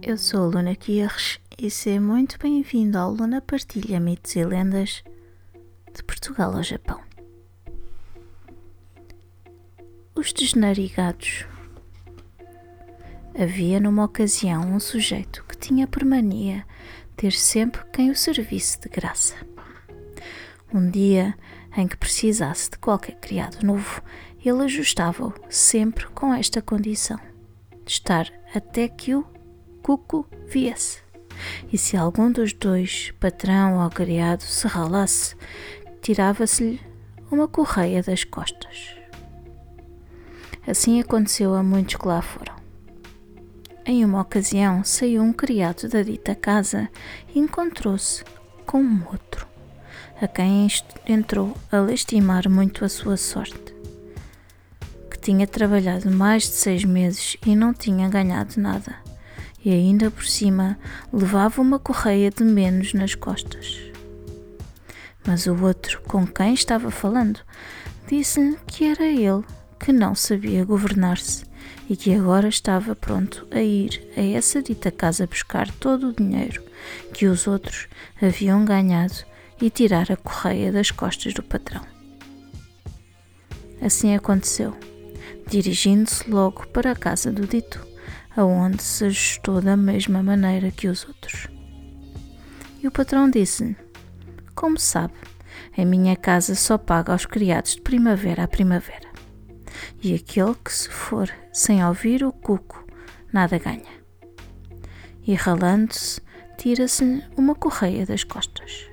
Eu sou a Luna Guierres e seja muito bem-vindo ao Luna Partilha Mitos e Lendas de Portugal ao Japão. Os desnarigados. Havia numa ocasião um sujeito que tinha por mania ter sempre quem o servisse de graça. Um dia em que precisasse de qualquer criado novo, ele ajustava-o sempre com esta condição: de estar até que o cuco viesse. E se algum dos dois, patrão ou criado, se ralasse, tirava-se-lhe uma correia das costas. Assim aconteceu a muitos que lá foram. Em uma ocasião saiu um criado da dita casa e encontrou-se com um outro, a quem entrou a lastimar muito a sua sorte, que tinha trabalhado mais de seis meses e não tinha ganhado nada e ainda por cima levava uma correia de menos nas costas. Mas o outro, com quem estava falando, disse que era ele que não sabia governar-se e que agora estava pronto a ir a essa dita casa buscar todo o dinheiro que os outros haviam ganhado e tirar a correia das costas do patrão. Assim aconteceu, dirigindo-se logo para a casa do dito aonde se ajustou da mesma maneira que os outros. E o patrão disse-lhe: Como sabe, em minha casa só paga aos criados de primavera a primavera. E aquele que se for sem ouvir o cuco, nada ganha. E ralando-se, tira-se uma correia das costas.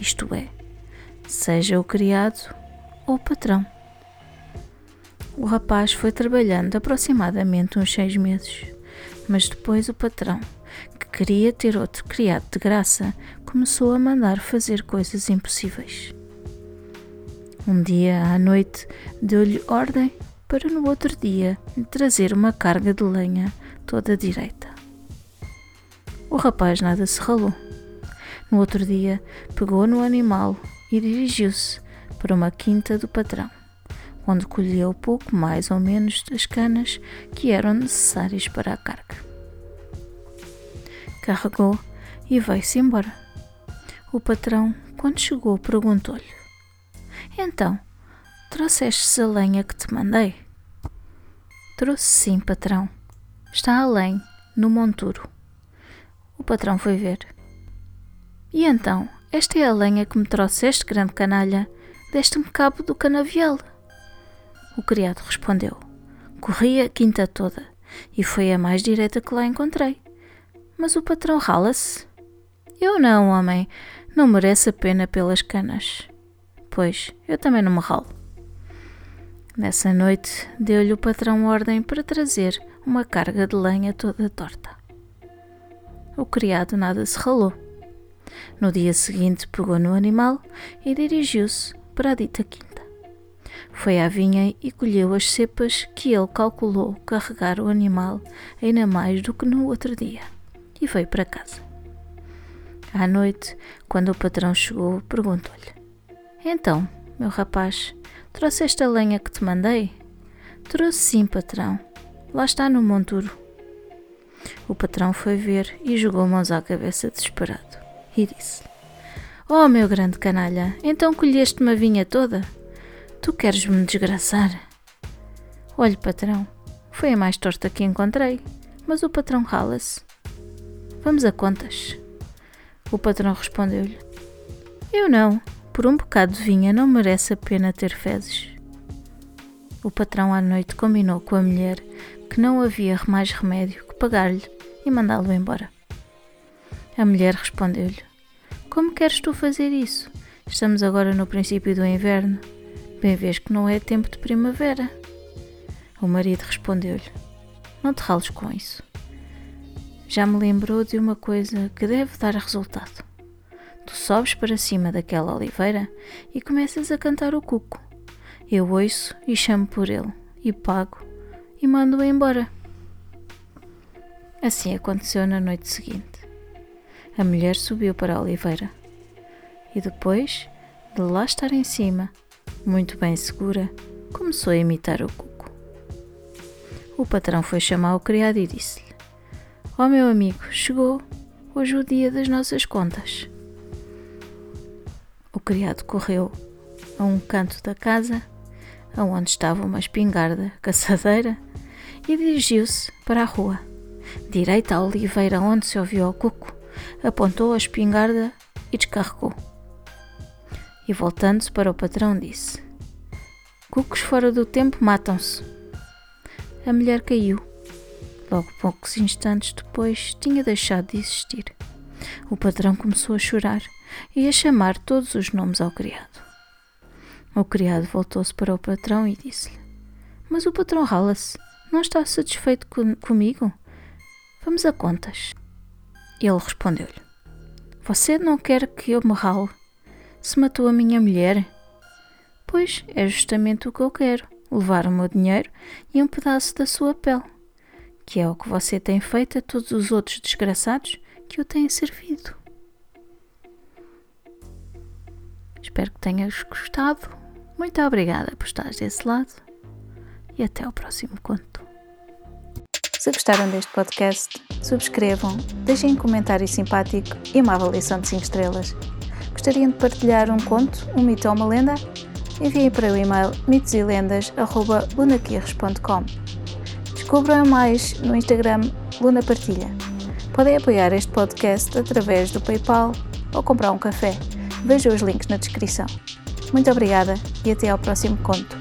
Isto é, seja o criado ou o patrão. O rapaz foi trabalhando aproximadamente uns seis meses, mas depois o patrão, que queria ter outro criado de graça, começou a mandar fazer coisas impossíveis. Um dia à noite deu-lhe ordem para no outro dia trazer uma carga de lenha toda direita. O rapaz nada se ralou. No outro dia, pegou no animal e dirigiu-se para uma quinta do patrão onde colheu pouco mais ou menos das canas que eram necessárias para a carga. Carregou e veio-se embora. O patrão, quando chegou, perguntou-lhe: Então, trouxeste a lenha que te mandei? Trouxe sim, patrão. Está além, no monturo. O patrão foi ver. E então, esta é a lenha que me trouxeste, grande canalha? Deste-me cabo do canavial. O criado respondeu: Corri a quinta toda e foi a mais direita que lá encontrei. Mas o patrão rala-se. Eu não, homem, não merece a pena pelas canas. Pois, eu também não me ralo. Nessa noite, deu-lhe o patrão ordem para trazer uma carga de lenha toda torta. O criado nada se ralou. No dia seguinte, pegou no animal e dirigiu-se para a dita quinta. Foi à vinha e colheu as cepas que ele calculou carregar o animal ainda mais do que no outro dia, e veio para casa. À noite, quando o patrão chegou, perguntou-lhe: Então, meu rapaz, trouxeste a lenha que te mandei? Trouxe sim, patrão. Lá está no monturo. O patrão foi ver e jogou mãos à cabeça desesperado e disse: Oh, meu grande canalha, então colheste uma vinha toda? Tu queres me desgraçar? Olhe, patrão, foi a mais torta que encontrei, mas o patrão rala-se. Vamos a contas. O patrão respondeu-lhe: Eu não, por um bocado de vinha não merece a pena ter fezes. O patrão à noite combinou com a mulher que não havia mais remédio que pagar-lhe e mandá-lo embora. A mulher respondeu-lhe: Como queres tu fazer isso? Estamos agora no princípio do inverno Bem vês que não é tempo de primavera. O marido respondeu-lhe: Não te rales com isso. já me lembrou de uma coisa que deve dar resultado. Tu sobes para cima daquela oliveira e começas a cantar o cuco. Eu ouço e chamo por ele, e pago, e mando-o embora. Assim aconteceu na noite seguinte. A mulher subiu para a oliveira e depois de lá estar em cima, muito bem segura, começou a imitar o cuco. O patrão foi chamar o criado e disse-lhe: Ó oh, meu amigo, chegou hoje o dia das nossas contas. O criado correu a um canto da casa, aonde estava uma espingarda caçadeira, e dirigiu-se para a rua. Direita à oliveira onde se ouviu o cuco, apontou a espingarda e descarregou e voltando-se para o patrão disse: Cucos fora do tempo matam-se. A mulher caiu. Logo poucos instantes depois tinha deixado de existir. O patrão começou a chorar e a chamar todos os nomes ao criado. O criado voltou-se para o patrão e disse-lhe: Mas o patrão rala-se. Não está satisfeito com comigo? Vamos a contas. Ele respondeu-lhe: Você não quer que eu me rale? Se matou a minha mulher? Pois é justamente o que eu quero: levar o meu dinheiro e um pedaço da sua pele, que é o que você tem feito a todos os outros desgraçados que o têm servido. Espero que tenhas gostado. Muito obrigada por estar desse lado e até ao próximo conto. Se gostaram deste podcast, subscrevam, deixem um comentário simpático e uma avaliação de 5 estrelas. Gostariam de partilhar um conto, um mito ou uma lenda? Enviem para o e-mail mitoselendas.lunaquirres.com Descubram mais no Instagram Luna Partilha. Podem apoiar este podcast através do PayPal ou comprar um café. Vejam os links na descrição. Muito obrigada e até ao próximo conto.